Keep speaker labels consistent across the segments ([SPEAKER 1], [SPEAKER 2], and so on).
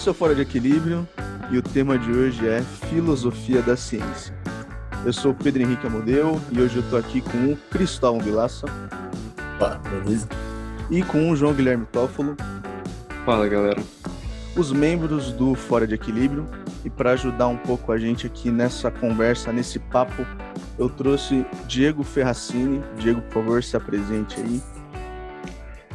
[SPEAKER 1] Esse é o Fora de Equilíbrio e o tema de hoje é Filosofia da Ciência. Eu sou o Pedro Henrique Amodeu e hoje eu tô aqui com o Cristóvão Vilaça.
[SPEAKER 2] Beleza?
[SPEAKER 1] E com o João Guilherme Toffolo.
[SPEAKER 3] Fala, galera.
[SPEAKER 1] Os membros do Fora de Equilíbrio. E para ajudar um pouco a gente aqui nessa conversa, nesse papo, eu trouxe Diego Ferracini. Diego, por favor, se apresente aí.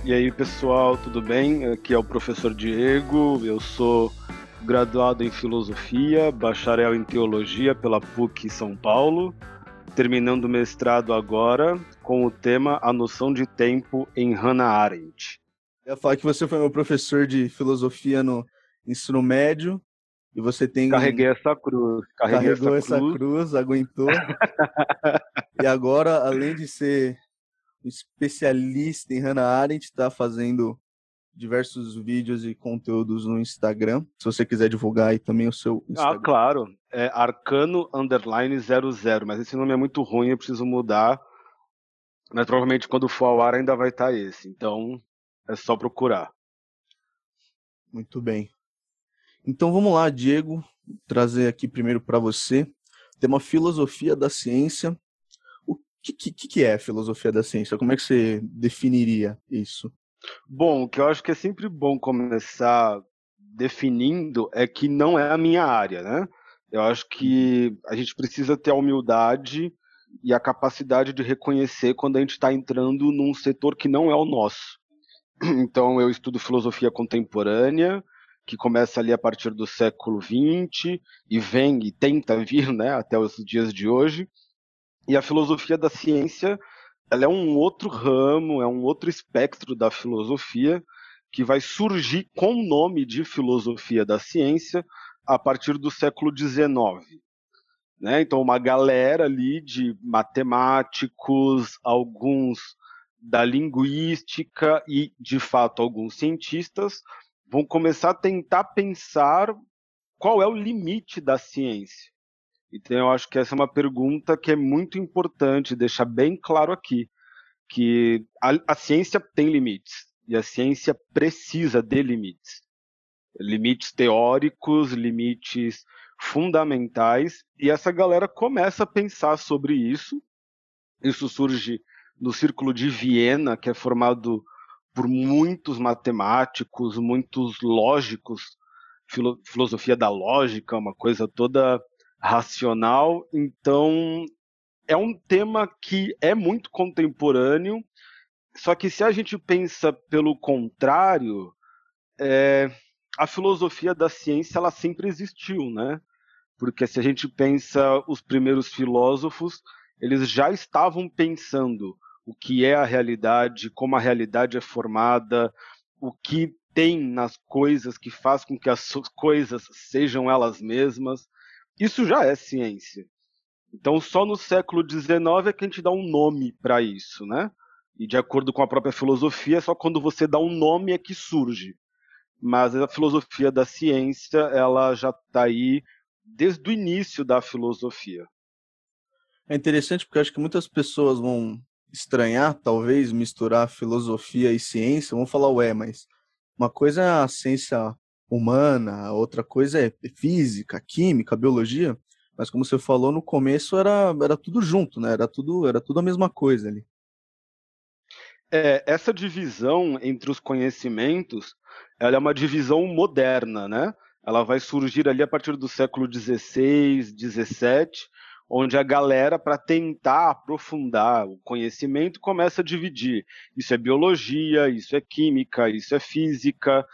[SPEAKER 3] E aí, pessoal, tudo bem? Aqui é o professor Diego. Eu sou graduado em filosofia, bacharel em teologia pela PUC São Paulo, terminando o mestrado agora com o tema A Noção de Tempo em Hannah Arendt.
[SPEAKER 1] Eu ia falar que você foi meu professor de filosofia no ensino médio e você tem.
[SPEAKER 3] Carreguei essa cruz.
[SPEAKER 1] Carreguei Carregou essa cruz, essa cruz aguentou. e agora, além de ser especialista em Hannah Arendt, está fazendo diversos vídeos e conteúdos no Instagram. Se você quiser divulgar aí também o seu
[SPEAKER 3] ah,
[SPEAKER 1] Instagram.
[SPEAKER 3] Ah, claro. É arcano underline 00, mas esse nome é muito ruim, eu preciso mudar. Mas provavelmente quando for ao ar ainda vai estar tá esse. Então é só procurar.
[SPEAKER 1] Muito bem. Então vamos lá, Diego, trazer aqui primeiro para você. Tem uma filosofia da ciência que, que, que é filosofia da ciência? Como é que você definiria isso?
[SPEAKER 3] Bom, o que eu acho que é sempre bom começar definindo é que não é a minha área, né? Eu acho que a gente precisa ter a humildade e a capacidade de reconhecer quando a gente está entrando num setor que não é o nosso. Então, eu estudo filosofia contemporânea, que começa ali a partir do século XX e vem e tenta vir né, até os dias de hoje. E a filosofia da ciência, ela é um outro ramo, é um outro espectro da filosofia que vai surgir com o nome de filosofia da ciência a partir do século XIX. Né? Então, uma galera ali de matemáticos, alguns da linguística e, de fato, alguns cientistas vão começar a tentar pensar qual é o limite da ciência. Então eu acho que essa é uma pergunta que é muito importante deixar bem claro aqui, que a, a ciência tem limites e a ciência precisa de limites. Limites teóricos, limites fundamentais, e essa galera começa a pensar sobre isso. Isso surge no Círculo de Viena, que é formado por muitos matemáticos, muitos lógicos, filo filosofia da lógica, uma coisa toda racional. Então, é um tema que é muito contemporâneo, só que se a gente pensa pelo contrário, é, a filosofia da ciência ela sempre existiu, né? Porque se a gente pensa os primeiros filósofos, eles já estavam pensando o que é a realidade, como a realidade é formada, o que tem nas coisas que faz com que as coisas sejam elas mesmas. Isso já é ciência. Então, só no século XIX é que a gente dá um nome para isso, né? E de acordo com a própria filosofia, só quando você dá um nome é que surge. Mas a filosofia da ciência, ela já está aí desde o início da filosofia.
[SPEAKER 1] É interessante porque acho que muitas pessoas vão estranhar, talvez, misturar filosofia e ciência. Vão falar, ué, mas uma coisa é a ciência humana, outra coisa é física, química, biologia, mas como você falou no começo era, era tudo junto, né? Era tudo, era tudo a mesma coisa ali.
[SPEAKER 3] É, essa divisão entre os conhecimentos, ela é uma divisão moderna, né? Ela vai surgir ali a partir do século XVI, XVII, onde a galera, para tentar aprofundar o conhecimento, começa a dividir. Isso é biologia, isso é química, isso é física,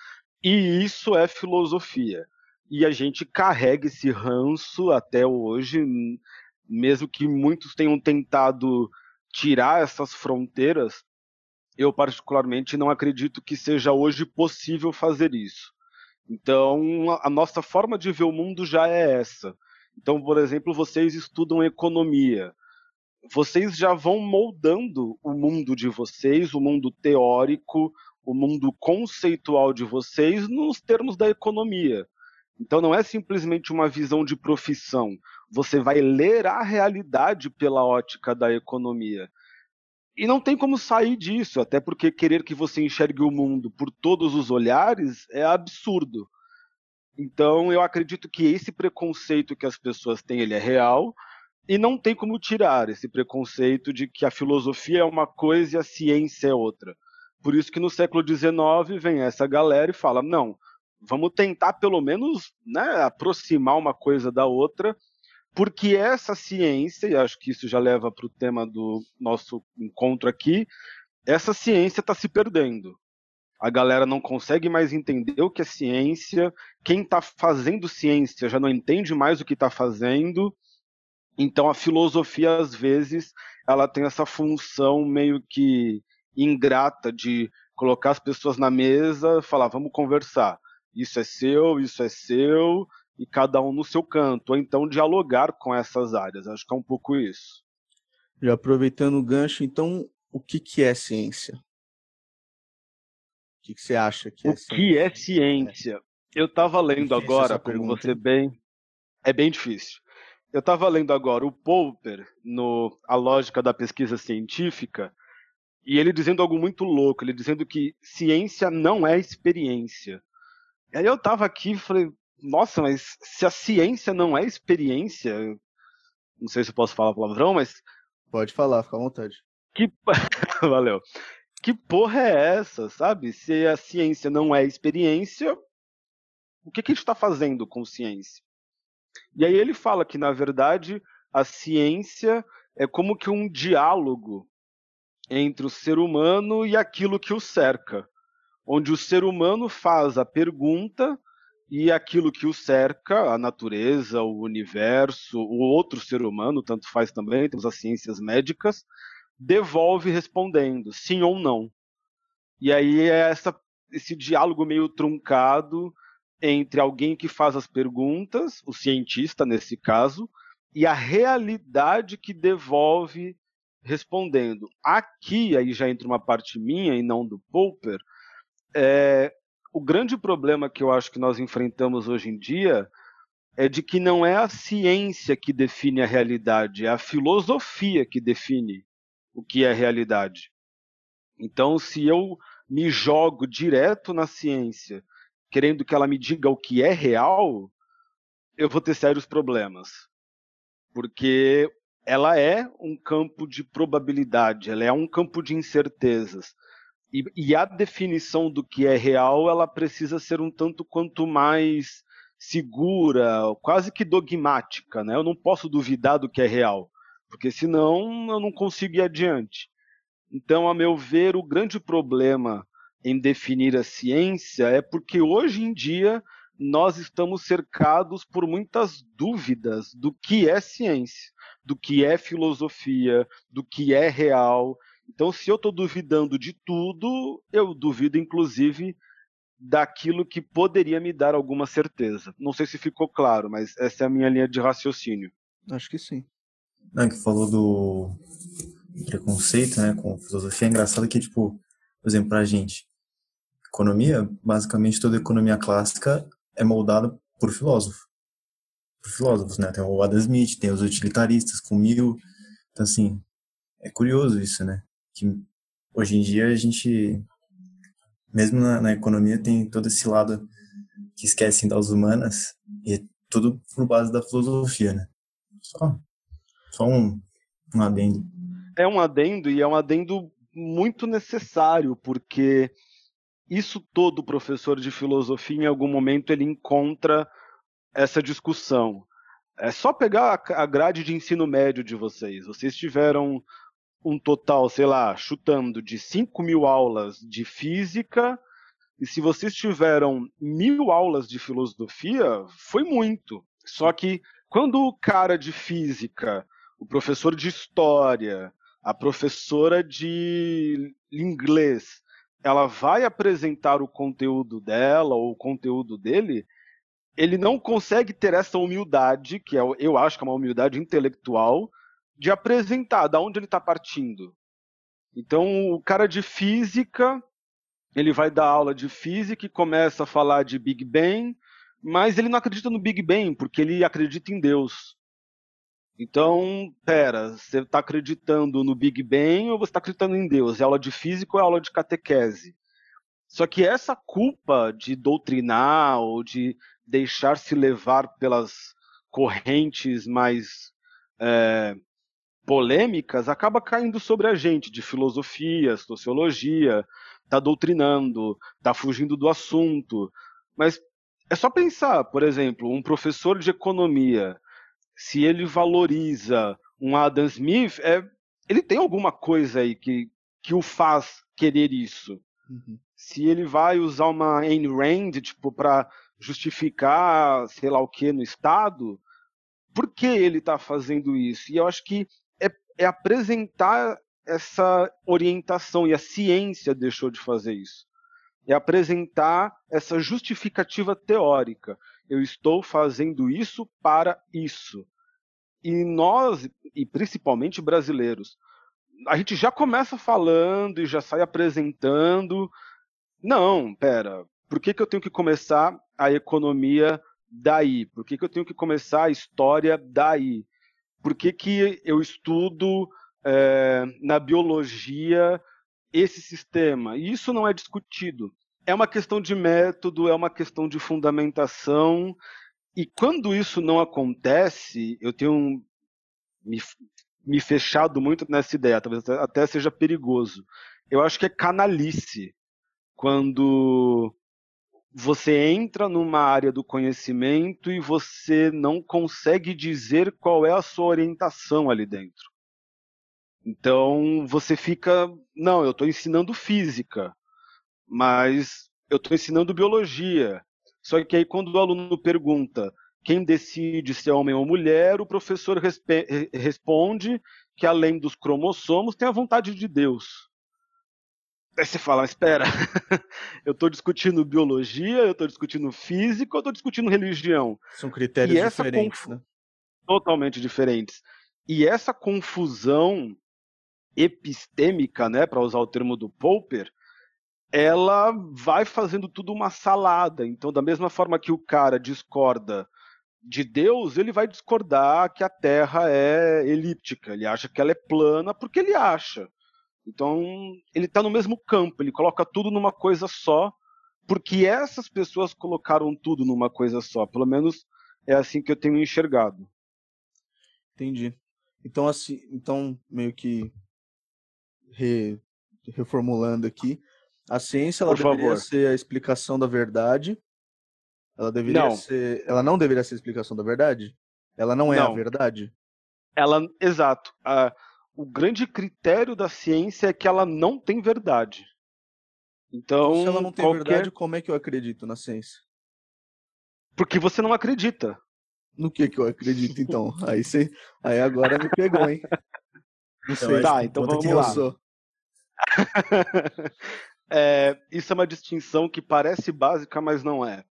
[SPEAKER 3] e isso é filosofia. E a gente carrega esse ranço até hoje, mesmo que muitos tenham tentado tirar essas fronteiras, eu particularmente não acredito que seja hoje possível fazer isso. Então, a nossa forma de ver o mundo já é essa. Então, por exemplo, vocês estudam economia. Vocês já vão moldando o mundo de vocês, o mundo teórico, o mundo conceitual de vocês nos termos da economia. Então não é simplesmente uma visão de profissão. Você vai ler a realidade pela ótica da economia. E não tem como sair disso, até porque querer que você enxergue o mundo por todos os olhares é absurdo. Então, eu acredito que esse preconceito que as pessoas têm, ele é real, e não tem como tirar esse preconceito de que a filosofia é uma coisa e a ciência é outra. Por isso que no século XIX vem essa galera e fala, não, vamos tentar pelo menos né, aproximar uma coisa da outra, porque essa ciência, e acho que isso já leva para o tema do nosso encontro aqui, essa ciência está se perdendo. A galera não consegue mais entender o que é ciência, quem está fazendo ciência já não entende mais o que está fazendo, então a filosofia, às vezes, ela tem essa função meio que ingrata de colocar as pessoas na mesa, falar, vamos conversar. Isso é seu, isso é seu, e cada um no seu canto, ou então dialogar com essas áreas. Acho que é um pouco isso.
[SPEAKER 1] Já aproveitando o gancho, então, o que, que é ciência? O que, que você acha que é
[SPEAKER 3] o ciência? O que é ciência? Eu estava lendo agora, como você bem. É bem difícil. Eu estava lendo agora o Popper, no A Lógica da Pesquisa Científica, e ele dizendo algo muito louco, ele dizendo que ciência não é experiência. E aí eu estava aqui e falei, nossa, mas se a ciência não é experiência, não sei se eu posso falar palavrão, mas.
[SPEAKER 1] Pode falar, fica à vontade.
[SPEAKER 3] Que. Valeu. Que porra é essa, sabe? Se a ciência não é experiência, o que, que a gente está fazendo com ciência? E aí ele fala que, na verdade, a ciência é como que um diálogo entre o ser humano e aquilo que o cerca, onde o ser humano faz a pergunta e aquilo que o cerca, a natureza, o universo, o outro ser humano, tanto faz também, temos as ciências médicas, devolve respondendo sim ou não. E aí é essa, esse diálogo meio truncado entre alguém que faz as perguntas, o cientista nesse caso, e a realidade que devolve respondendo. Aqui, aí já entra uma parte minha e não do Popper, é, o grande problema que eu acho que nós enfrentamos hoje em dia é de que não é a ciência que define a realidade, é a filosofia que define o que é realidade. Então, se eu me jogo direto na ciência, querendo que ela me diga o que é real, eu vou ter sérios problemas. Porque ela é um campo de probabilidade, ela é um campo de incertezas. E, e, a definição do que é real, ela precisa ser um tanto quanto mais segura, quase que dogmática, né? Eu não posso duvidar do que é real, porque senão eu não consigo ir adiante. Então, a meu ver, o grande problema em definir a ciência é porque hoje em dia nós estamos cercados por muitas dúvidas do que é ciência, do que é filosofia, do que é real. Então, se eu estou duvidando de tudo, eu duvido, inclusive, daquilo que poderia me dar alguma certeza. Não sei se ficou claro, mas essa é a minha linha de raciocínio.
[SPEAKER 1] Acho que sim.
[SPEAKER 2] Não, que falou do preconceito, né, com filosofia, é engraçado que, tipo, por exemplo, pra gente, economia, basicamente toda economia clássica é moldada por filósofo. Por filósofos, né? Tem o Adam Smith, tem os utilitaristas com Mill. Então, assim, é curioso isso, né? que hoje em dia a gente, mesmo na, na economia, tem todo esse lado que esquecem das humanas e é tudo por base da filosofia, né? Só, só um, um adendo.
[SPEAKER 3] É um adendo e é um adendo muito necessário, porque isso todo professor de filosofia, em algum momento, ele encontra essa discussão. É só pegar a grade de ensino médio de vocês. Vocês tiveram um total, sei lá, chutando, de 5 mil aulas de física, e se vocês tiveram mil aulas de filosofia, foi muito. Só que quando o cara de física, o professor de história, a professora de inglês, ela vai apresentar o conteúdo dela ou o conteúdo dele, ele não consegue ter essa humildade, que é, eu acho que é uma humildade intelectual, de apresentar da onde ele está partindo. Então, o cara de física, ele vai dar aula de física e começa a falar de Big Bang, mas ele não acredita no Big Bang, porque ele acredita em Deus. Então, pera, você está acreditando no Big Bang ou você está acreditando em Deus? É aula de física ou é aula de catequese? Só que essa culpa de doutrinar ou de deixar-se levar pelas correntes mais é, polêmicas acaba caindo sobre a gente, de filosofia, sociologia, tá doutrinando, tá fugindo do assunto. Mas é só pensar, por exemplo, um professor de economia, se ele valoriza um Adam Smith, é, ele tem alguma coisa aí que, que o faz querer isso. Uhum. Se ele vai usar uma Ayn Rand, tipo, para justificar, sei lá o que, no Estado, por que ele está fazendo isso? E eu acho que é, é apresentar essa orientação, e a ciência deixou de fazer isso. É apresentar essa justificativa teórica. Eu estou fazendo isso para isso. E nós, e principalmente brasileiros, a gente já começa falando e já sai apresentando. Não, pera, por que, que eu tenho que começar a economia daí? Por que, que eu tenho que começar a história daí? Por que, que eu estudo é, na biologia esse sistema? E isso não é discutido. É uma questão de método, é uma questão de fundamentação. E quando isso não acontece, eu tenho me, me fechado muito nessa ideia, talvez até seja perigoso. Eu acho que é canalice quando você entra numa área do conhecimento e você não consegue dizer qual é a sua orientação ali dentro. Então você fica, não, eu estou ensinando física, mas eu estou ensinando biologia. Só que aí quando o aluno pergunta quem decide se é homem ou mulher, o professor responde que além dos cromossomos tem a vontade de Deus. Aí você fala, espera, eu estou discutindo biologia, eu estou discutindo física, eu estou discutindo religião.
[SPEAKER 1] São critérios diferentes, né?
[SPEAKER 3] Totalmente diferentes. E essa confusão epistêmica, né, para usar o termo do Popper, ela vai fazendo tudo uma salada. Então, da mesma forma que o cara discorda de Deus, ele vai discordar que a Terra é elíptica. Ele acha que ela é plana porque ele acha. Então, ele está no mesmo campo, ele coloca tudo numa coisa só, porque essas pessoas colocaram tudo numa coisa só. Pelo menos é assim que eu tenho enxergado.
[SPEAKER 1] Entendi. Então, assim, então meio que re, reformulando aqui, a ciência ela deveria favor. ser a explicação da verdade. Ela deveria não. ser, ela não deveria ser a explicação da verdade. Ela não é não. a verdade.
[SPEAKER 3] Ela, exato. Uh, o grande critério da ciência é que ela não tem verdade. Então,
[SPEAKER 1] se ela não tem qualquer... verdade, como é que eu acredito na ciência?
[SPEAKER 3] Porque você não acredita.
[SPEAKER 1] No que que eu acredito então? aí você, aí agora me pegou, hein?
[SPEAKER 3] Não sei. Tá, então vamos lá. é, isso é uma distinção que parece básica, mas não é.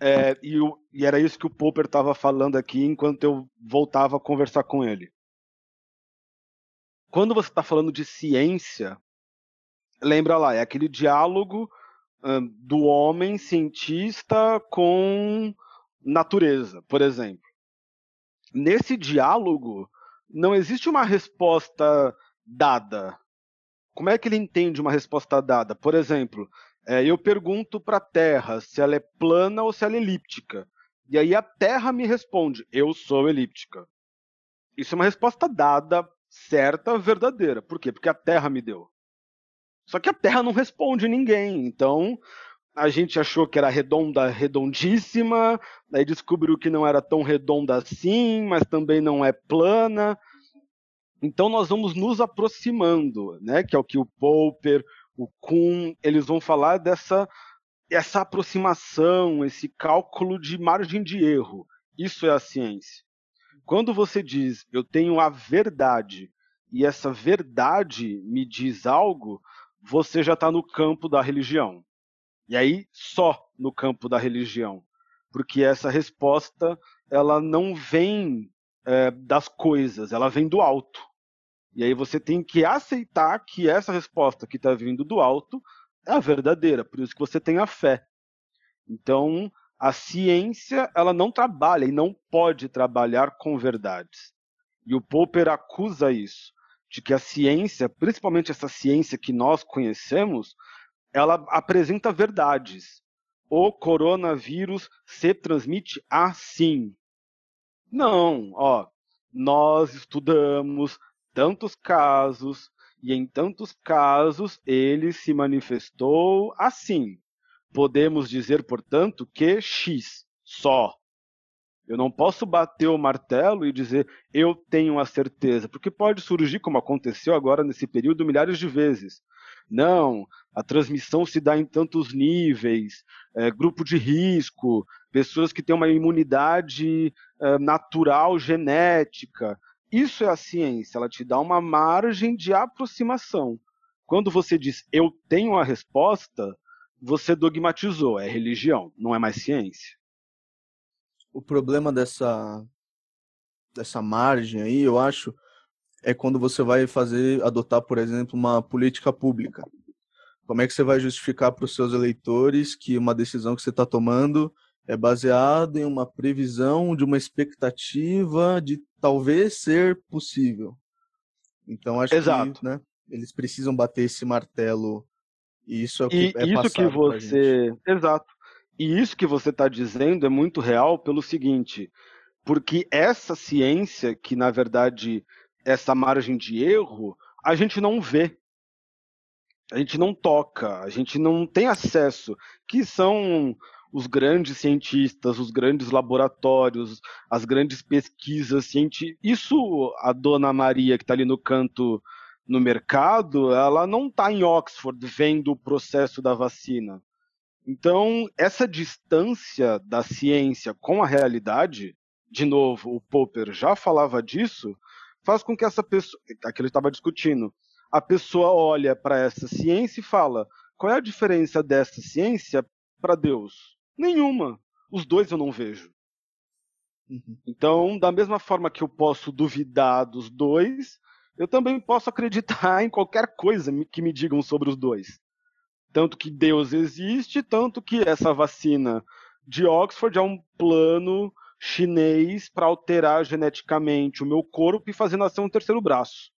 [SPEAKER 3] é e, o, e era isso que o Popper estava falando aqui enquanto eu voltava a conversar com ele quando você está falando de ciência, lembra lá, é aquele diálogo uh, do homem cientista com natureza, por exemplo. Nesse diálogo, não existe uma resposta dada. Como é que ele entende uma resposta dada? Por exemplo, é, eu pergunto para a Terra se ela é plana ou se ela é elíptica. E aí a Terra me responde: eu sou elíptica. Isso é uma resposta dada certa, verdadeira. Por quê? Porque a Terra me deu. Só que a Terra não responde ninguém. Então, a gente achou que era redonda, redondíssima, aí descobriu que não era tão redonda assim, mas também não é plana. Então nós vamos nos aproximando, né? Que é o que o Popper, o Kuhn, eles vão falar dessa essa aproximação, esse cálculo de margem de erro. Isso é a ciência. Quando você diz eu tenho a verdade e essa verdade me diz algo, você já está no campo da religião. E aí só no campo da religião, porque essa resposta ela não vem é, das coisas, ela vem do alto. E aí você tem que aceitar que essa resposta que está vindo do alto é a verdadeira, por isso que você tem a fé. Então, a ciência ela não trabalha e não pode trabalhar com verdades. E o Popper acusa isso, de que a ciência, principalmente essa ciência que nós conhecemos, ela apresenta verdades. O coronavírus se transmite assim. Não, ó, nós estudamos tantos casos e em tantos casos ele se manifestou assim. Podemos dizer, portanto, que X só. Eu não posso bater o martelo e dizer eu tenho a certeza, porque pode surgir, como aconteceu agora nesse período, milhares de vezes. Não, a transmissão se dá em tantos níveis, é, grupo de risco, pessoas que têm uma imunidade é, natural, genética. Isso é a ciência, ela te dá uma margem de aproximação. Quando você diz eu tenho a resposta, você dogmatizou, é religião, não é mais ciência.
[SPEAKER 1] O problema dessa dessa margem aí, eu acho, é quando você vai fazer adotar, por exemplo, uma política pública. Como é que você vai justificar para os seus eleitores que uma decisão que você está tomando é baseada em uma previsão de uma expectativa de talvez ser possível? Então acho
[SPEAKER 3] Exato.
[SPEAKER 1] que né, eles precisam bater esse martelo e isso é o que
[SPEAKER 3] e
[SPEAKER 1] é
[SPEAKER 3] isso que você, exato. E isso que você está dizendo é muito real pelo seguinte, porque essa ciência que na verdade essa margem de erro a gente não vê, a gente não toca, a gente não tem acesso, que são os grandes cientistas, os grandes laboratórios, as grandes pesquisas científicas. Isso a dona Maria que está ali no canto no mercado, ela não está em Oxford vendo o processo da vacina. Então, essa distância da ciência com a realidade, de novo, o Popper já falava disso, faz com que essa pessoa, aquilo estava discutindo, a pessoa olha para essa ciência e fala: qual é a diferença dessa ciência para Deus? Nenhuma. Os dois eu não vejo. Uhum. Então, da mesma forma que eu posso duvidar dos dois, eu também posso acreditar em qualquer coisa que me digam sobre os dois. Tanto que Deus existe, tanto que essa vacina de Oxford é um plano chinês para alterar geneticamente o meu corpo e fazer nascer um terceiro braço.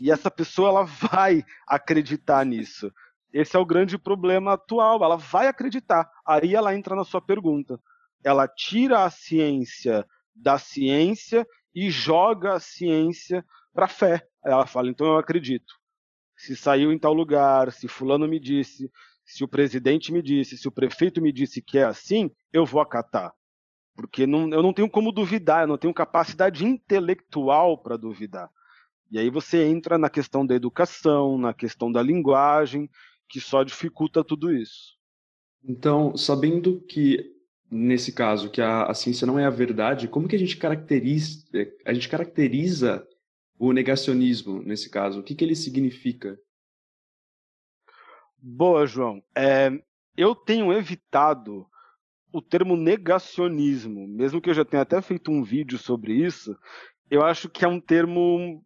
[SPEAKER 3] E essa pessoa ela vai acreditar nisso. Esse é o grande problema atual. Ela vai acreditar. Aí ela entra na sua pergunta. Ela tira a ciência da ciência e joga a ciência para a fé. Ela fala, então eu acredito. Se saiu em tal lugar, se fulano me disse, se o presidente me disse, se o prefeito me disse que é assim, eu vou acatar. Porque não, eu não tenho como duvidar, eu não tenho capacidade intelectual para duvidar. E aí você entra na questão da educação, na questão da linguagem, que só dificulta tudo isso.
[SPEAKER 4] Então, sabendo que nesse caso que a, a ciência não é a verdade, como que a gente caracteriza a gente caracteriza o negacionismo nesse caso? O que, que ele significa?
[SPEAKER 3] Boa, João. É, eu tenho evitado o termo negacionismo, mesmo que eu já tenha até feito um vídeo sobre isso. Eu acho que é um termo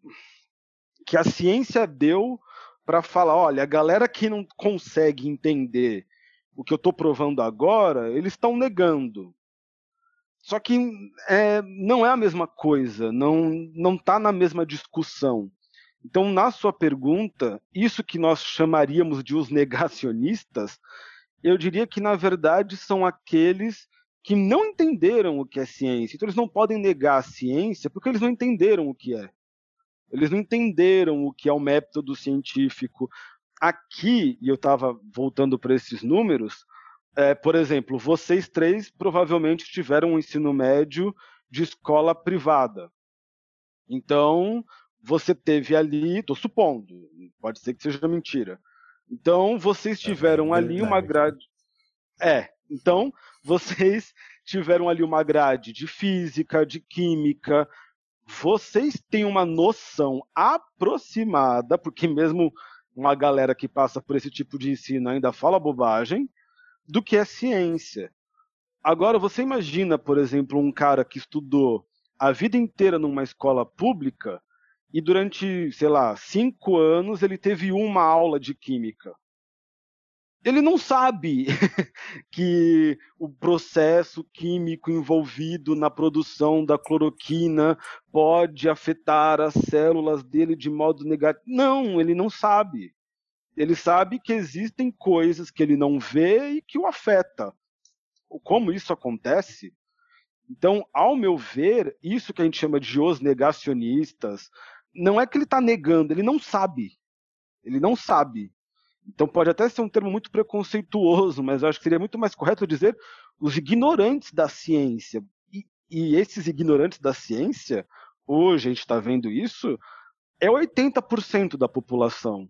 [SPEAKER 3] que a ciência deu para falar, olha, a galera que não consegue entender o que eu estou provando agora, eles estão negando. Só que é, não é a mesma coisa, não não está na mesma discussão. Então, na sua pergunta, isso que nós chamaríamos de os negacionistas, eu diria que na verdade são aqueles que não entenderam o que é ciência. Então, eles não podem negar a ciência porque eles não entenderam o que é. Eles não entenderam o que é o método científico. Aqui, e eu estava voltando para esses números, é, por exemplo, vocês três provavelmente tiveram um ensino médio de escola privada. Então, você teve ali, estou supondo, pode ser que seja mentira. Então, vocês é tiveram é ali uma grade. É, então, vocês tiveram ali uma grade de física, de química. Vocês têm uma noção aproximada, porque mesmo uma galera que passa por esse tipo de ensino ainda fala bobagem, do que é ciência. Agora, você imagina, por exemplo, um cara que estudou a vida inteira numa escola pública e durante, sei lá, cinco anos ele teve uma aula de química. Ele não sabe que o processo químico envolvido na produção da cloroquina pode afetar as células dele de modo negativo. Não, ele não sabe. Ele sabe que existem coisas que ele não vê e que o afeta. Como isso acontece? Então, ao meu ver, isso que a gente chama de os negacionistas, não é que ele está negando, ele não sabe. Ele não sabe. Então pode até ser um termo muito preconceituoso, mas eu acho que seria muito mais correto dizer os ignorantes da ciência. E, e esses ignorantes da ciência, hoje a gente está vendo isso, é 80% da população.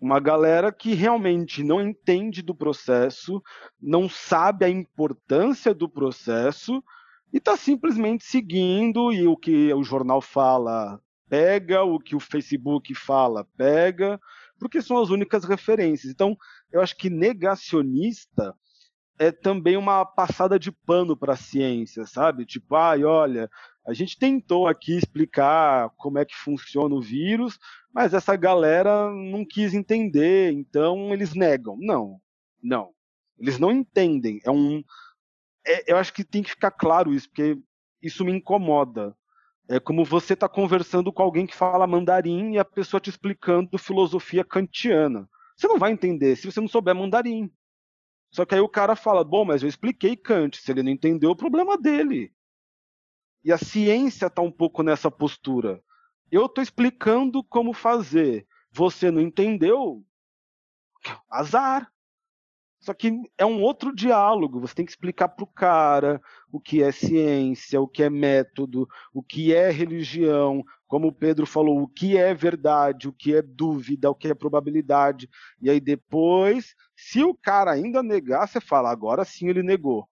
[SPEAKER 3] Uma galera que realmente não entende do processo, não sabe a importância do processo e está simplesmente seguindo e o que o jornal fala pega, o que o Facebook fala pega, porque são as únicas referências. Então, eu acho que negacionista é também uma passada de pano para a ciência, sabe? Tipo, ai, olha, a gente tentou aqui explicar como é que funciona o vírus, mas essa galera não quis entender, então eles negam. Não, não. Eles não entendem. É um. É, eu acho que tem que ficar claro isso, porque isso me incomoda. É como você está conversando com alguém que fala mandarim e a pessoa te explicando filosofia kantiana. Você não vai entender se você não souber mandarim. Só que aí o cara fala: bom, mas eu expliquei Kant. Se ele não entendeu, o problema dele. E a ciência está um pouco nessa postura. Eu estou explicando como fazer. Você não entendeu? Azar. Só que é um outro diálogo. Você tem que explicar para o cara o que é ciência, o que é método, o que é religião, como o Pedro falou, o que é verdade, o que é dúvida, o que é probabilidade. E aí depois, se o cara ainda negar, você fala, agora sim ele negou.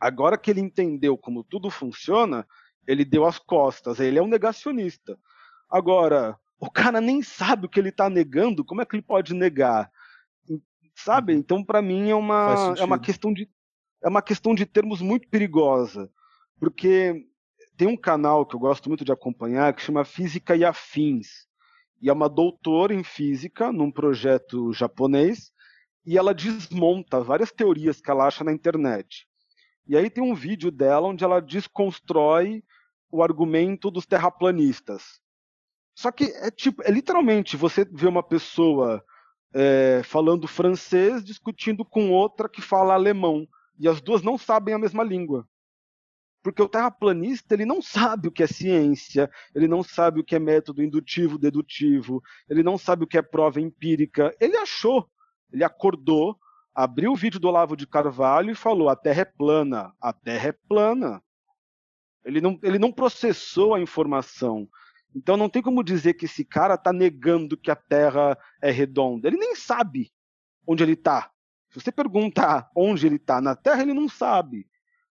[SPEAKER 3] Agora que ele entendeu como tudo funciona, ele deu as costas. Ele é um negacionista. Agora, o cara nem sabe o que ele está negando, como é que ele pode negar? Sabe? Uhum. Então, para mim, é uma, é uma questão de é uma questão de termos muito perigosa, porque tem um canal que eu gosto muito de acompanhar que chama Física e Afins, e é uma doutora em física num projeto japonês, e ela desmonta várias teorias que ela acha na internet. E aí tem um vídeo dela onde ela desconstrói o argumento dos terraplanistas. Só que é tipo, é literalmente você vê uma pessoa é, falando francês discutindo com outra que fala alemão. E as duas não sabem a mesma língua. Porque o terraplanista ele não sabe o que é ciência, ele não sabe o que é método indutivo, dedutivo, ele não sabe o que é prova empírica. Ele achou, ele acordou, abriu o vídeo do Olavo de Carvalho e falou: a Terra é plana, a Terra é plana. Ele não, ele não processou a informação. Então não tem como dizer que esse cara está negando que a Terra é redonda. Ele nem sabe onde ele está. Se você perguntar onde ele está na Terra, ele não sabe.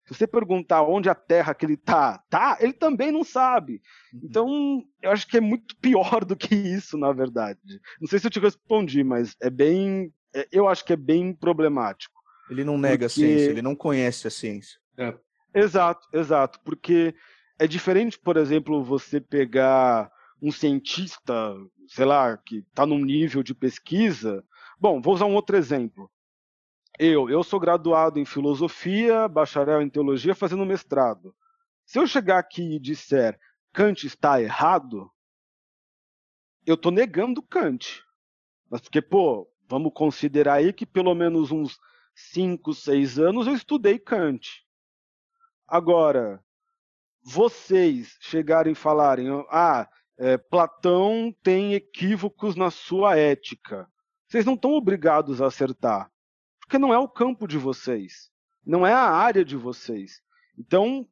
[SPEAKER 3] Se você perguntar onde a Terra que ele está, tá, ele também não sabe. Uhum. Então, eu acho que é muito pior do que isso, na verdade. Não sei se eu te respondi, mas é bem, é, eu acho que é bem problemático.
[SPEAKER 1] Ele não nega porque... a ciência, ele não conhece a ciência.
[SPEAKER 3] É. Exato, exato, porque é diferente, por exemplo, você pegar um cientista, sei lá, que está num nível de pesquisa. Bom, vou usar um outro exemplo. Eu, eu sou graduado em filosofia, bacharel em teologia, fazendo mestrado. Se eu chegar aqui e disser Kant está errado, eu estou negando Kant. Mas porque, pô, vamos considerar aí que pelo menos uns 5, 6 anos eu estudei Kant. Agora, vocês chegarem e falarem, ah, é, Platão tem equívocos na sua ética, vocês não estão obrigados a acertar, porque não é o campo de vocês, não é a área de vocês. Então,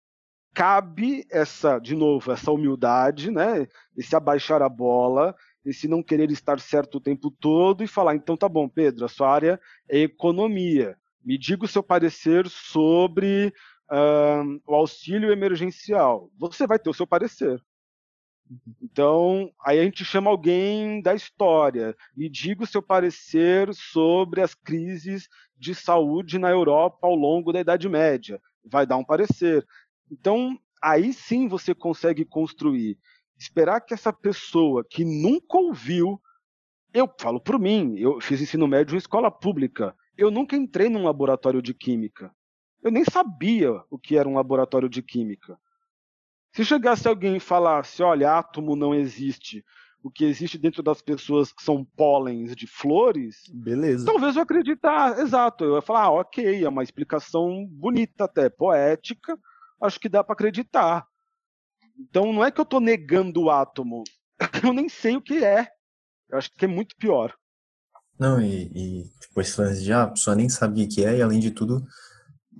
[SPEAKER 3] cabe essa, de novo, essa humildade, né? Esse abaixar a bola, esse não querer estar certo o tempo todo e falar, então tá bom, Pedro, a sua área é economia. Me diga o seu parecer sobre o auxílio emergencial. Você vai ter o seu parecer. Então, aí a gente chama alguém da história e diga o seu parecer sobre as crises de saúde na Europa ao longo da Idade Média. Vai dar um parecer. Então, aí sim você consegue construir. Esperar que essa pessoa que nunca ouviu, eu falo por mim, eu fiz ensino médio em escola pública, eu nunca entrei num laboratório de química. Eu nem sabia o que era um laboratório de química. Se chegasse alguém e falasse, olha, átomo não existe, o que existe dentro das pessoas são pólens de flores,
[SPEAKER 1] Beleza.
[SPEAKER 3] talvez eu acreditar, exato, eu ia falar, ah, ok, é uma explicação bonita até, poética, acho que dá para acreditar. Então não é que eu estou negando o átomo, eu nem sei o que é. Eu acho que é muito pior.
[SPEAKER 2] Não, e, e tipo, esse lance de ah, a pessoa nem sabe o que é, e além de tudo,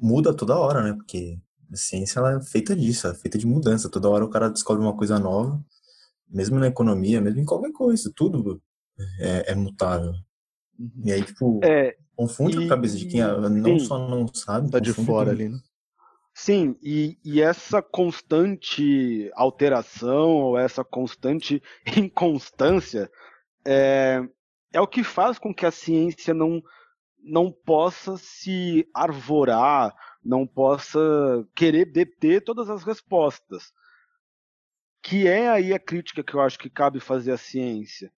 [SPEAKER 2] muda toda hora, né? Porque a ciência ela é feita disso, é feita de mudança. Toda hora o cara descobre uma coisa nova, mesmo na economia, mesmo em qualquer coisa, tudo é, é mutável. Uhum. E aí, tipo, é, confunde e, a cabeça de quem não sim, só não sabe,
[SPEAKER 1] tá de fora tudo. ali, né?
[SPEAKER 3] Sim, e, e, essa constante alteração, ou essa constante inconstância, é, é o que faz com que a ciência não, não possa se arvorar, não possa querer deter todas as respostas. Que é aí a crítica que eu acho que cabe fazer à ciência.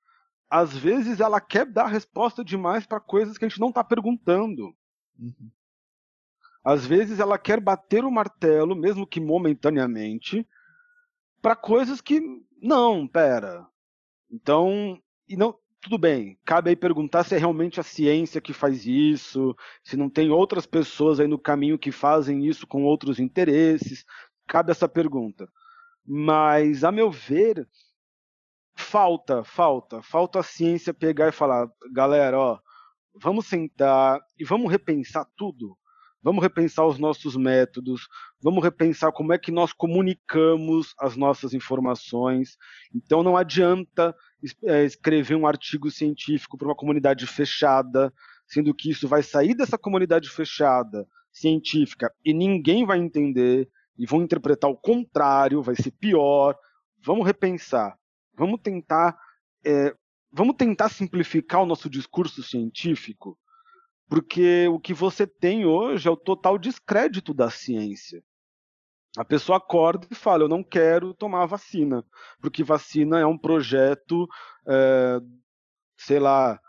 [SPEAKER 3] Às vezes ela quer dar resposta demais para coisas que a gente não está perguntando. Uhum. Às vezes ela quer bater o martelo, mesmo que momentaneamente, para coisas que não, pera. Então, e não, tudo bem, cabe aí perguntar se é realmente a ciência que faz isso, se não tem outras pessoas aí no caminho que fazem isso com outros interesses. Cabe essa pergunta. Mas, a meu ver, falta, falta, falta a ciência pegar e falar, galera, ó, vamos sentar e vamos repensar tudo. Vamos repensar os nossos métodos, vamos repensar como é que nós comunicamos as nossas informações. Então não adianta escrever um artigo científico para uma comunidade fechada, sendo que isso vai sair dessa comunidade fechada científica e ninguém vai entender e vão interpretar o contrário, vai ser pior. Vamos repensar, vamos tentar, é, vamos tentar simplificar o nosso discurso científico porque o que você tem hoje é o total descrédito da ciência. A pessoa acorda e fala: Eu não quero tomar vacina, porque vacina é um projeto, é, sei lá,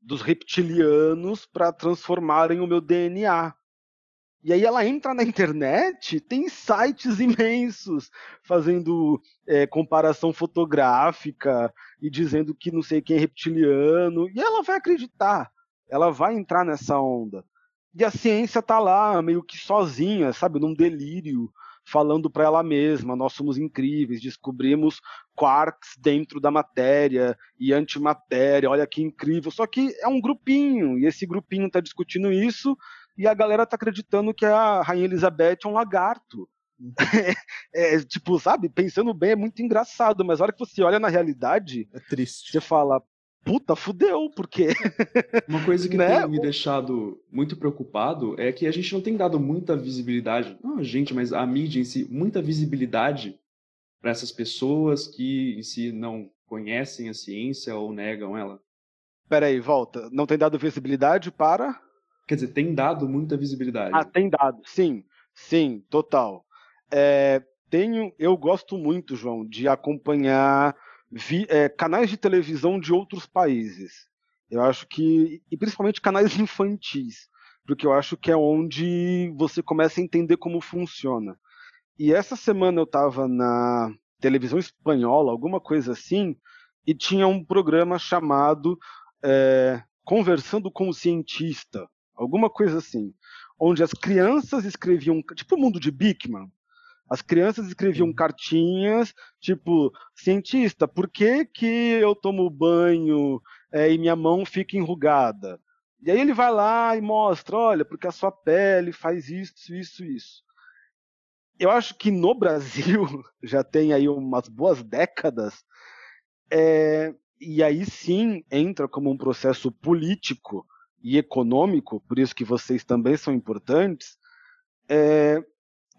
[SPEAKER 3] dos reptilianos para transformarem o meu DNA. E aí ela entra na internet, tem sites imensos fazendo é, comparação fotográfica e dizendo que não sei quem é reptiliano, e ela vai acreditar ela vai entrar nessa onda. E a ciência está lá, meio que sozinha, sabe, num delírio, falando para ela mesma: nós somos incríveis, descobrimos quarks dentro da matéria e antimatéria, olha que incrível. Só que é um grupinho, e esse grupinho está discutindo isso, e a galera está acreditando que a Rainha Elizabeth é um lagarto. É, é, tipo, sabe, pensando bem, é muito engraçado, mas a hora que você olha na realidade,
[SPEAKER 1] é triste.
[SPEAKER 3] Você fala, puta, fudeu, porque.
[SPEAKER 4] Uma coisa que né? tem me deixado muito preocupado é que a gente não tem dado muita visibilidade, não a gente, mas a mídia em si, muita visibilidade para essas pessoas que em si não conhecem a ciência ou negam ela.
[SPEAKER 3] Peraí, volta. Não tem dado visibilidade para.
[SPEAKER 4] Quer dizer, tem dado muita visibilidade.
[SPEAKER 3] Ah, tem dado, sim. Sim, total. É, tenho, eu gosto muito, João, de acompanhar vi, é, canais de televisão de outros países. Eu acho que, e principalmente canais infantis, porque eu acho que é onde você começa a entender como funciona. E essa semana eu estava na televisão espanhola, alguma coisa assim, e tinha um programa chamado é, Conversando com o Cientista, alguma coisa assim, onde as crianças escreviam, tipo o mundo de Bickman, as crianças escreviam cartinhas, tipo, cientista, por que, que eu tomo banho é, e minha mão fica enrugada? E aí ele vai lá e mostra, olha, porque a sua pele faz isso, isso, isso. Eu acho que no Brasil, já tem aí umas boas décadas, é, e aí sim entra como um processo político e econômico, por isso que vocês também são importantes, é,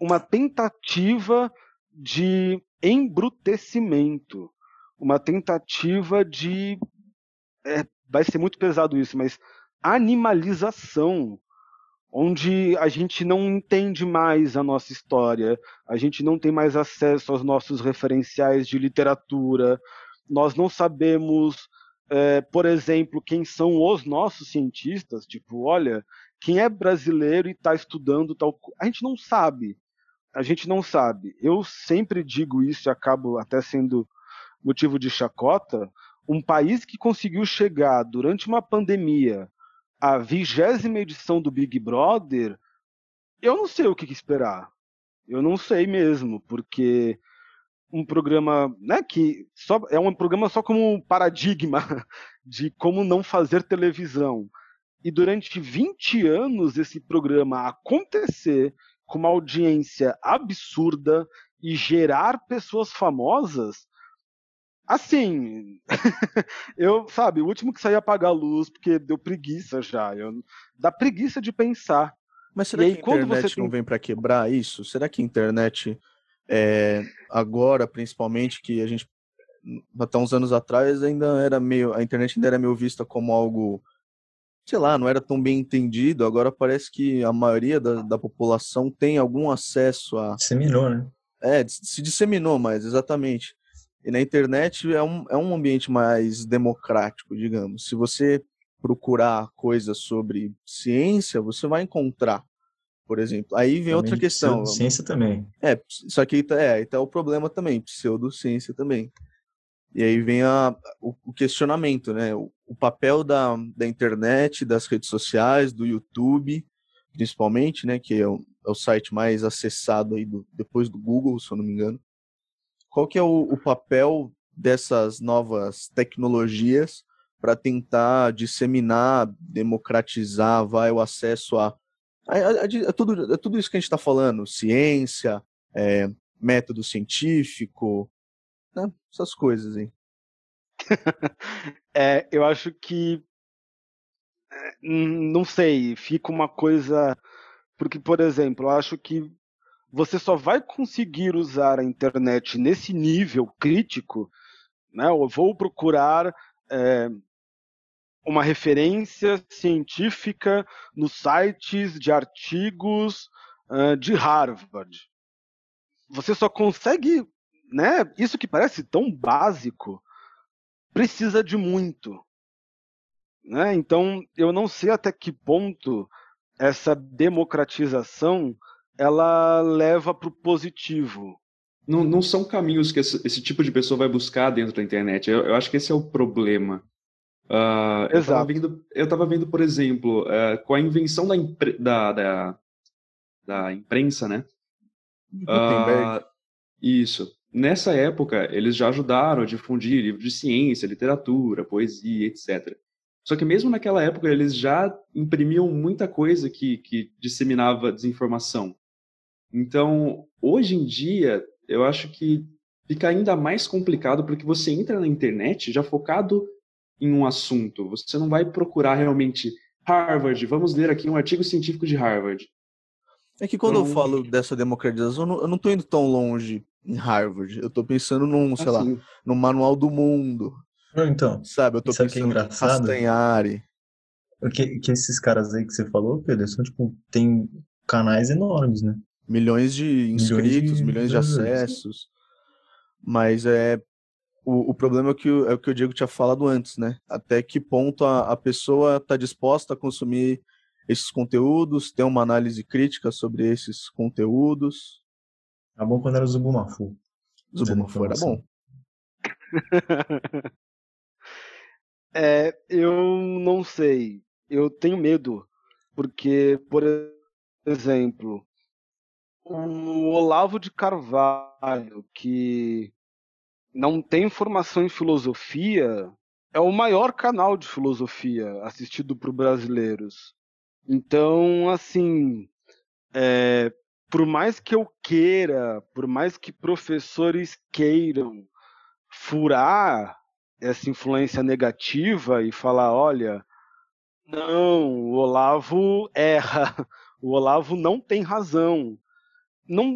[SPEAKER 3] uma tentativa de embrutecimento, uma tentativa de. É, vai ser muito pesado isso, mas animalização, onde a gente não entende mais a nossa história, a gente não tem mais acesso aos nossos referenciais de literatura, nós não sabemos, é, por exemplo, quem são os nossos cientistas, tipo, olha, quem é brasileiro e está estudando tal. A gente não sabe a gente não sabe. Eu sempre digo isso e acabo até sendo motivo de chacota, um país que conseguiu chegar durante uma pandemia à vigésima edição do Big Brother, eu não sei o que esperar. Eu não sei mesmo, porque um programa, né, que só é um programa só como paradigma de como não fazer televisão. E durante 20 anos esse programa acontecer com uma audiência absurda e gerar pessoas famosas, assim, eu, sabe, o último que saí apagar a luz porque deu preguiça já, eu, dá preguiça de pensar.
[SPEAKER 1] Mas será que a internet tem... não vem para quebrar isso? Será que a internet é, agora, principalmente, que a gente até uns anos atrás ainda era meio a internet ainda era meio vista como algo sei lá, não era tão bem entendido. Agora parece que a maioria da, da população tem algum acesso a.
[SPEAKER 2] Disseminou, né?
[SPEAKER 1] É, se disseminou mais, exatamente. E na internet é um, é um ambiente mais democrático, digamos. Se você procurar coisas sobre ciência, você vai encontrar, por exemplo. Aí vem também outra questão.
[SPEAKER 2] Ciência também.
[SPEAKER 1] É, só que aí tá, é, aí tá o problema também, pseudociência também. E aí vem a, o, o questionamento, né? O, o, papel da, da internet, das redes sociais, do YouTube, principalmente, né? Que é o, é o site mais acessado aí do, depois do Google, se eu não me engano. Qual que é o, o papel dessas novas tecnologias para tentar disseminar, democratizar, vai o acesso a, a, a, a tudo, a tudo isso que a gente está falando, ciência, é, método científico, né? Essas coisas aí.
[SPEAKER 3] é, eu acho que é, não sei, fica uma coisa porque, por exemplo, eu acho que você só vai conseguir usar a internet nesse nível crítico, né? Eu vou procurar é, uma referência científica nos sites de artigos uh, de Harvard. Você só consegue né, isso que parece tão básico precisa de muito. Né? Então, eu não sei até que ponto essa democratização ela leva para o positivo.
[SPEAKER 4] Não, não, são caminhos que esse, esse, tipo de pessoa vai buscar dentro da internet. Eu, eu acho que esse é o problema. Uh, eu estava vendo, vendo, por exemplo, uh, com a invenção da, impre, da, da, da, imprensa, né? Uh, isso. Nessa época, eles já ajudaram a difundir livros de ciência, literatura, poesia, etc. Só que mesmo naquela época, eles já imprimiam muita coisa que, que disseminava desinformação. Então, hoje em dia, eu acho que fica ainda mais complicado porque você entra na internet já focado em um assunto. Você não vai procurar realmente Harvard, vamos ler aqui um artigo científico de Harvard.
[SPEAKER 1] É que quando então, eu falo dessa democratização, eu não estou indo tão longe em Harvard. Eu tô pensando num, sei assim. lá, no manual do mundo.
[SPEAKER 2] então.
[SPEAKER 1] Sabe, eu tô pensando que é engraçado? Castanhari.
[SPEAKER 2] Que, que esses caras aí que você falou, Pedro, são tipo, tem canais enormes, né?
[SPEAKER 1] Milhões de inscritos, milhões de, milhões de acessos. Mas é. O, o problema é, que, é o que o Diego tinha falado antes, né? Até que ponto a, a pessoa está disposta a consumir esses conteúdos, ter uma análise crítica sobre esses conteúdos,
[SPEAKER 2] era bom quando era o Zubumafu.
[SPEAKER 1] Zubumafu era bom.
[SPEAKER 3] é, eu não sei. Eu tenho medo. Porque, por exemplo, o Olavo de Carvalho, que não tem formação em filosofia, é o maior canal de filosofia assistido por brasileiros. Então, assim, é, por mais que eu queira, por mais que professores queiram furar essa influência negativa e falar, olha, não, o Olavo erra, o Olavo não tem razão. Não,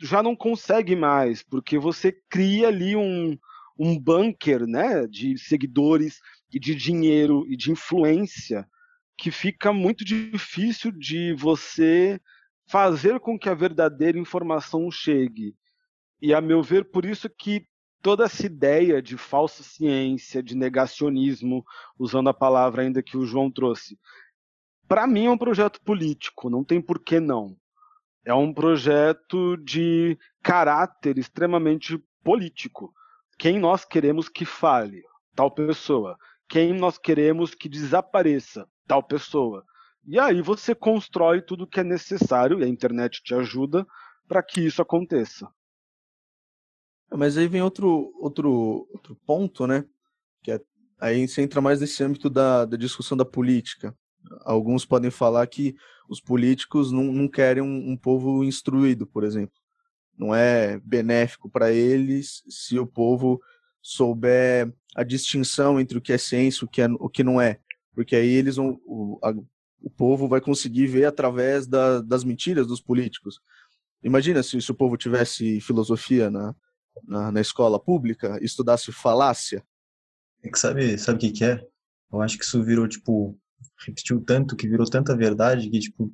[SPEAKER 3] já não consegue mais, porque você cria ali um, um bunker né, de seguidores e de dinheiro e de influência que fica muito difícil de você fazer com que a verdadeira informação chegue. E, a meu ver, por isso que toda essa ideia de falsa ciência, de negacionismo, usando a palavra ainda que o João trouxe, para mim é um projeto político, não tem por que não. É um projeto de caráter extremamente político, quem nós queremos que fale, tal pessoa. Quem nós queremos que desapareça, tal pessoa. E aí você constrói tudo o que é necessário, e a internet te ajuda para que isso aconteça.
[SPEAKER 1] Mas aí vem outro, outro, outro ponto, né? Que é, aí você entra mais nesse âmbito da, da discussão da política. Alguns podem falar que os políticos não, não querem um, um povo instruído, por exemplo. Não é benéfico para eles se o povo souber a distinção entre o que é ciência e o que, é, o que não é. Porque aí eles vão, o, a, o povo vai conseguir ver através da, das mentiras dos políticos. Imagina se, se o povo tivesse filosofia na, na, na escola pública, estudasse falácia.
[SPEAKER 2] É que sabe, sabe o que, que é? Eu acho que isso virou, tipo, repetiu tanto, que virou tanta verdade que, tipo,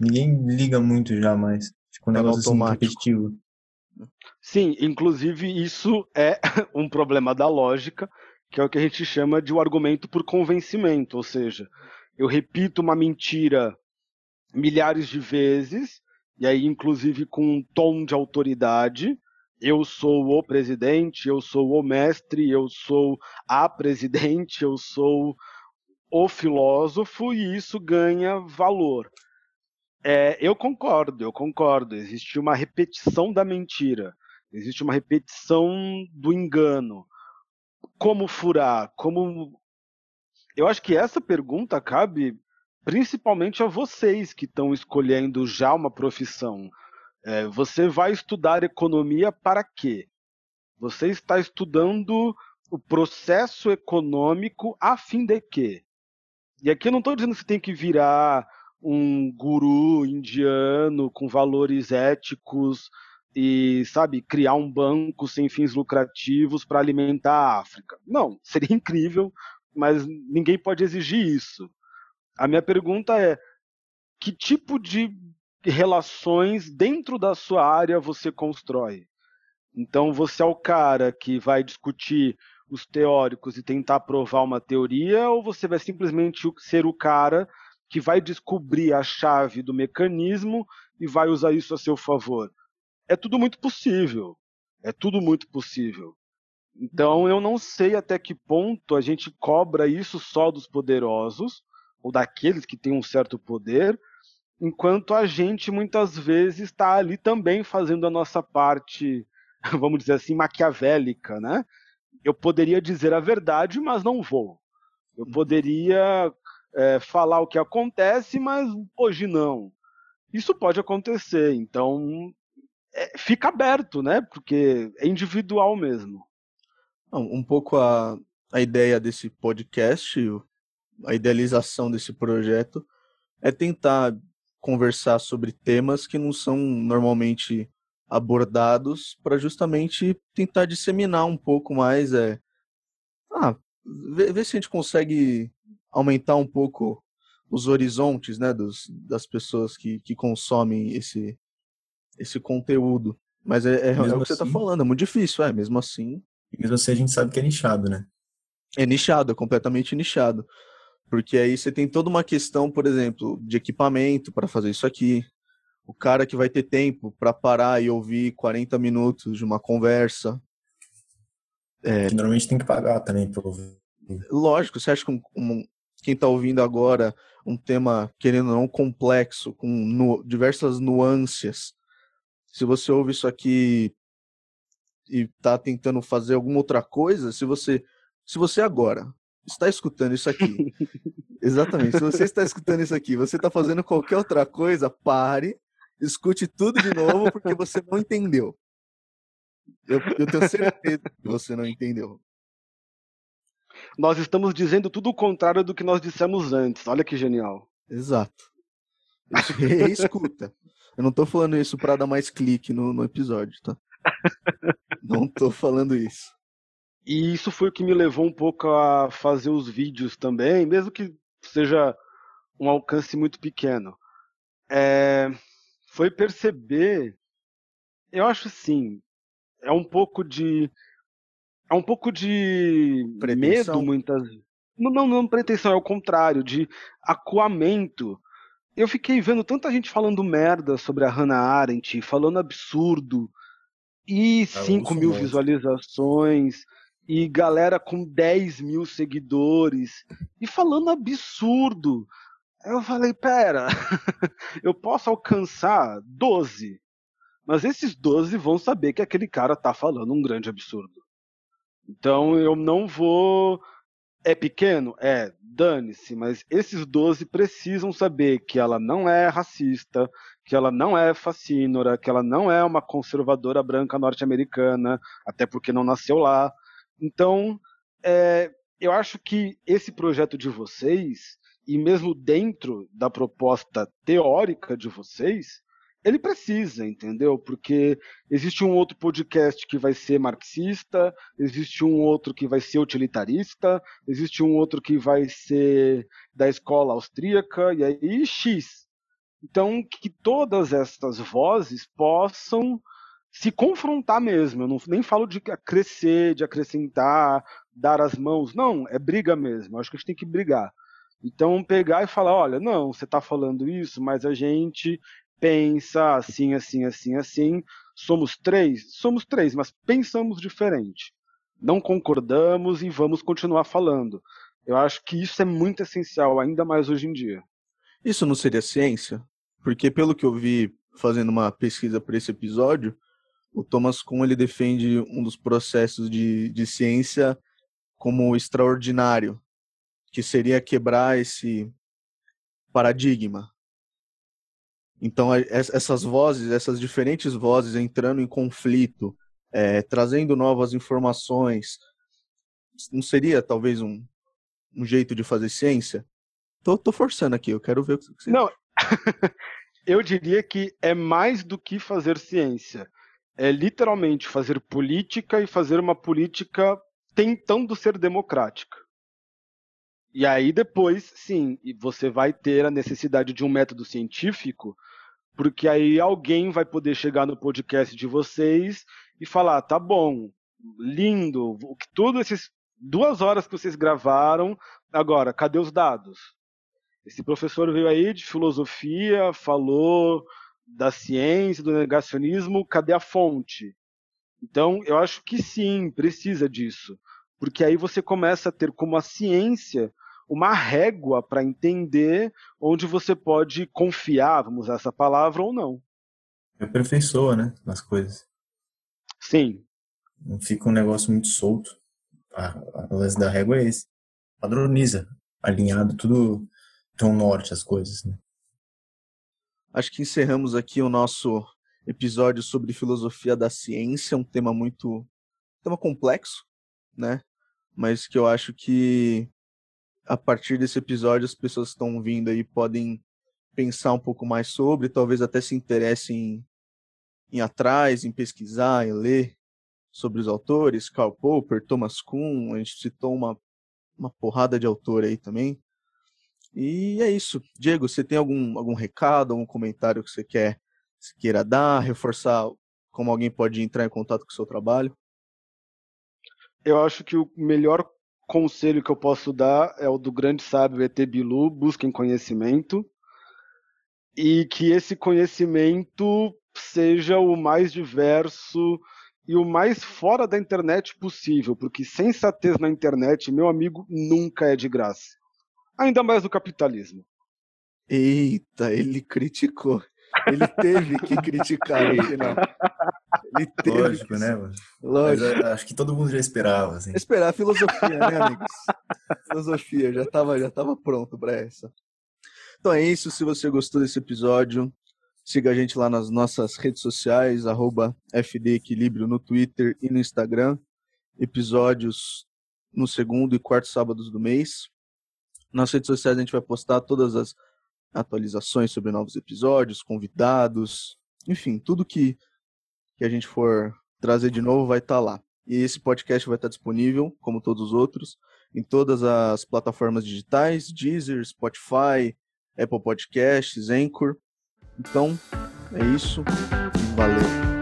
[SPEAKER 2] ninguém liga muito já mais. Fica um é negócio assim, repetitivo.
[SPEAKER 3] Sim, inclusive isso é um problema da lógica, que é o que a gente chama de o um argumento por convencimento, ou seja, eu repito uma mentira milhares de vezes, e aí inclusive com um tom de autoridade, eu sou o presidente, eu sou o mestre, eu sou a presidente, eu sou o filósofo e isso ganha valor. É, eu concordo, eu concordo. Existe uma repetição da mentira, existe uma repetição do engano. Como furar? Como. Eu acho que essa pergunta cabe principalmente a vocês que estão escolhendo já uma profissão. É, você vai estudar economia para quê? Você está estudando o processo econômico a fim de quê? E aqui eu não estou dizendo que você tem que virar um guru indiano com valores éticos e, sabe, criar um banco sem fins lucrativos para alimentar a África. Não, seria incrível, mas ninguém pode exigir isso. A minha pergunta é: que tipo de relações dentro da sua área você constrói. Então, você é o cara que vai discutir os teóricos e tentar provar uma teoria, ou você vai simplesmente ser o cara que vai descobrir a chave do mecanismo e vai usar isso a seu favor? É tudo muito possível. É tudo muito possível. Então, eu não sei até que ponto a gente cobra isso só dos poderosos, ou daqueles que têm um certo poder, enquanto a gente muitas vezes está ali também fazendo a nossa parte, vamos dizer assim, maquiavélica, né? Eu poderia dizer a verdade, mas não vou. Eu poderia é, falar o que acontece, mas hoje não. Isso pode acontecer, então é, fica aberto, né? Porque é individual mesmo.
[SPEAKER 1] Um pouco a, a ideia desse podcast, a idealização desse projeto, é tentar conversar sobre temas que não são normalmente abordados para justamente tentar disseminar um pouco mais é ah, ver, ver, se a gente consegue aumentar um pouco os horizontes né, dos, das pessoas que, que consomem esse, esse conteúdo. Mas é, é, é o que assim, você está falando, é muito difícil, é, mesmo assim.
[SPEAKER 2] E mesmo assim a gente sabe que é nichado, né?
[SPEAKER 1] É nichado, é completamente nichado. Porque aí você tem toda uma questão, por exemplo, de equipamento para fazer isso aqui. O cara que vai ter tempo para parar e ouvir 40 minutos de uma conversa.
[SPEAKER 2] É... Normalmente tem que pagar também para ouvir.
[SPEAKER 1] Lógico, você acha que um, um, quem está ouvindo agora um tema, querendo ou não, complexo, com nu diversas nuances, se você ouve isso aqui e está tentando fazer alguma outra coisa, se você, se você agora está escutando isso aqui, exatamente, se você está escutando isso aqui, você está fazendo qualquer outra coisa, pare, escute tudo de novo, porque você não entendeu. Eu, eu tenho certeza que você não entendeu.
[SPEAKER 3] Nós estamos dizendo tudo o contrário do que nós dissemos antes. Olha que genial.
[SPEAKER 1] Exato. Escuta. Eu não estou falando isso para dar mais clique no, no episódio, tá? Não estou falando isso.
[SPEAKER 3] E isso foi o que me levou um pouco a fazer os vídeos também, mesmo que seja um alcance muito pequeno. É, foi perceber, eu acho assim, é um pouco de é um pouco de pretensão. medo muitas não, não, não pretensão, é o contrário, de acuamento. Eu fiquei vendo tanta gente falando merda sobre a Hannah Arendt, falando absurdo, e 5 mil visualizações, e galera com 10 mil seguidores, e falando absurdo. Eu falei, pera, eu posso alcançar 12, mas esses 12 vão saber que aquele cara tá falando um grande absurdo. Então eu não vou. É pequeno? É, dane-se, mas esses 12 precisam saber que ela não é racista, que ela não é fascínora, que ela não é uma conservadora branca norte-americana, até porque não nasceu lá. Então, é, eu acho que esse projeto de vocês, e mesmo dentro da proposta teórica de vocês, ele precisa, entendeu? Porque existe um outro podcast que vai ser marxista, existe um outro que vai ser utilitarista, existe um outro que vai ser da escola austríaca, e aí X. Então, que todas essas vozes possam se confrontar mesmo. Eu não, nem falo de crescer, de acrescentar, dar as mãos. Não, é briga mesmo. Eu acho que a gente tem que brigar. Então, pegar e falar: olha, não, você está falando isso, mas a gente pensa assim, assim, assim, assim. Somos três? Somos três, mas pensamos diferente. Não concordamos e vamos continuar falando. Eu acho que isso é muito essencial, ainda mais hoje em dia.
[SPEAKER 1] Isso não seria ciência? Porque, pelo que eu vi fazendo uma pesquisa para esse episódio, o Thomas Kuhn ele defende um dos processos de, de ciência como extraordinário, que seria quebrar esse paradigma então, essas vozes, essas diferentes vozes entrando em conflito, é, trazendo novas informações, não seria talvez um, um jeito de fazer ciência? Tô, tô forçando aqui, eu quero ver o que você.
[SPEAKER 3] Não, eu diria que é mais do que fazer ciência. É literalmente fazer política e fazer uma política tentando ser democrática. E aí depois, sim, você vai ter a necessidade de um método científico, porque aí alguém vai poder chegar no podcast de vocês e falar, tá bom, lindo, tudo esses duas horas que vocês gravaram, agora, cadê os dados? Esse professor veio aí de filosofia, falou da ciência, do negacionismo, cadê a fonte? Então, eu acho que sim, precisa disso, porque aí você começa a ter como a ciência uma régua para entender onde você pode confiar, vamos usar essa palavra, ou não.
[SPEAKER 2] Aperfeiçoa, né, nas coisas.
[SPEAKER 3] Sim.
[SPEAKER 2] Não fica um negócio muito solto. O lance da régua é esse. Padroniza, alinhado, tudo tão norte as coisas, né?
[SPEAKER 1] Acho que encerramos aqui o nosso episódio sobre filosofia da ciência, um tema muito um tema complexo, né? Mas que eu acho que a partir desse episódio as pessoas que estão vindo aí podem pensar um pouco mais sobre, talvez até se interessem em, em atrás, em pesquisar, em ler sobre os autores, Karl Popper, Thomas Kuhn, a gente citou uma, uma porrada de autor aí também. E é isso. Diego, você tem algum, algum recado, algum comentário que você quer queira dar, reforçar como alguém pode entrar em contato com o seu trabalho?
[SPEAKER 3] Eu acho que o melhor conselho que eu posso dar é o do grande sábio ET Bilu, busquem conhecimento e que esse conhecimento seja o mais diverso e o mais fora da internet possível, porque sensatez na internet, meu amigo, nunca é de graça. Ainda mais no capitalismo.
[SPEAKER 1] Eita, ele criticou. Ele teve que criticar no final.
[SPEAKER 2] Lógico, né? Mano?
[SPEAKER 1] Lógico. Mas,
[SPEAKER 2] acho que todo mundo já esperava. Assim.
[SPEAKER 1] Esperar filosofia, né, amigos? filosofia, já estava já tava pronto para essa. Então é isso. Se você gostou desse episódio, siga a gente lá nas nossas redes sociais, arroba FDEquilíbrio no Twitter e no Instagram. Episódios no segundo e quarto sábados do mês. Nas redes sociais a gente vai postar todas as atualizações sobre novos episódios, convidados, enfim, tudo que, que a gente for trazer de novo vai estar tá lá. E esse podcast vai estar tá disponível, como todos os outros, em todas as plataformas digitais, Deezer, Spotify, Apple Podcasts, Anchor. Então, é isso. Valeu.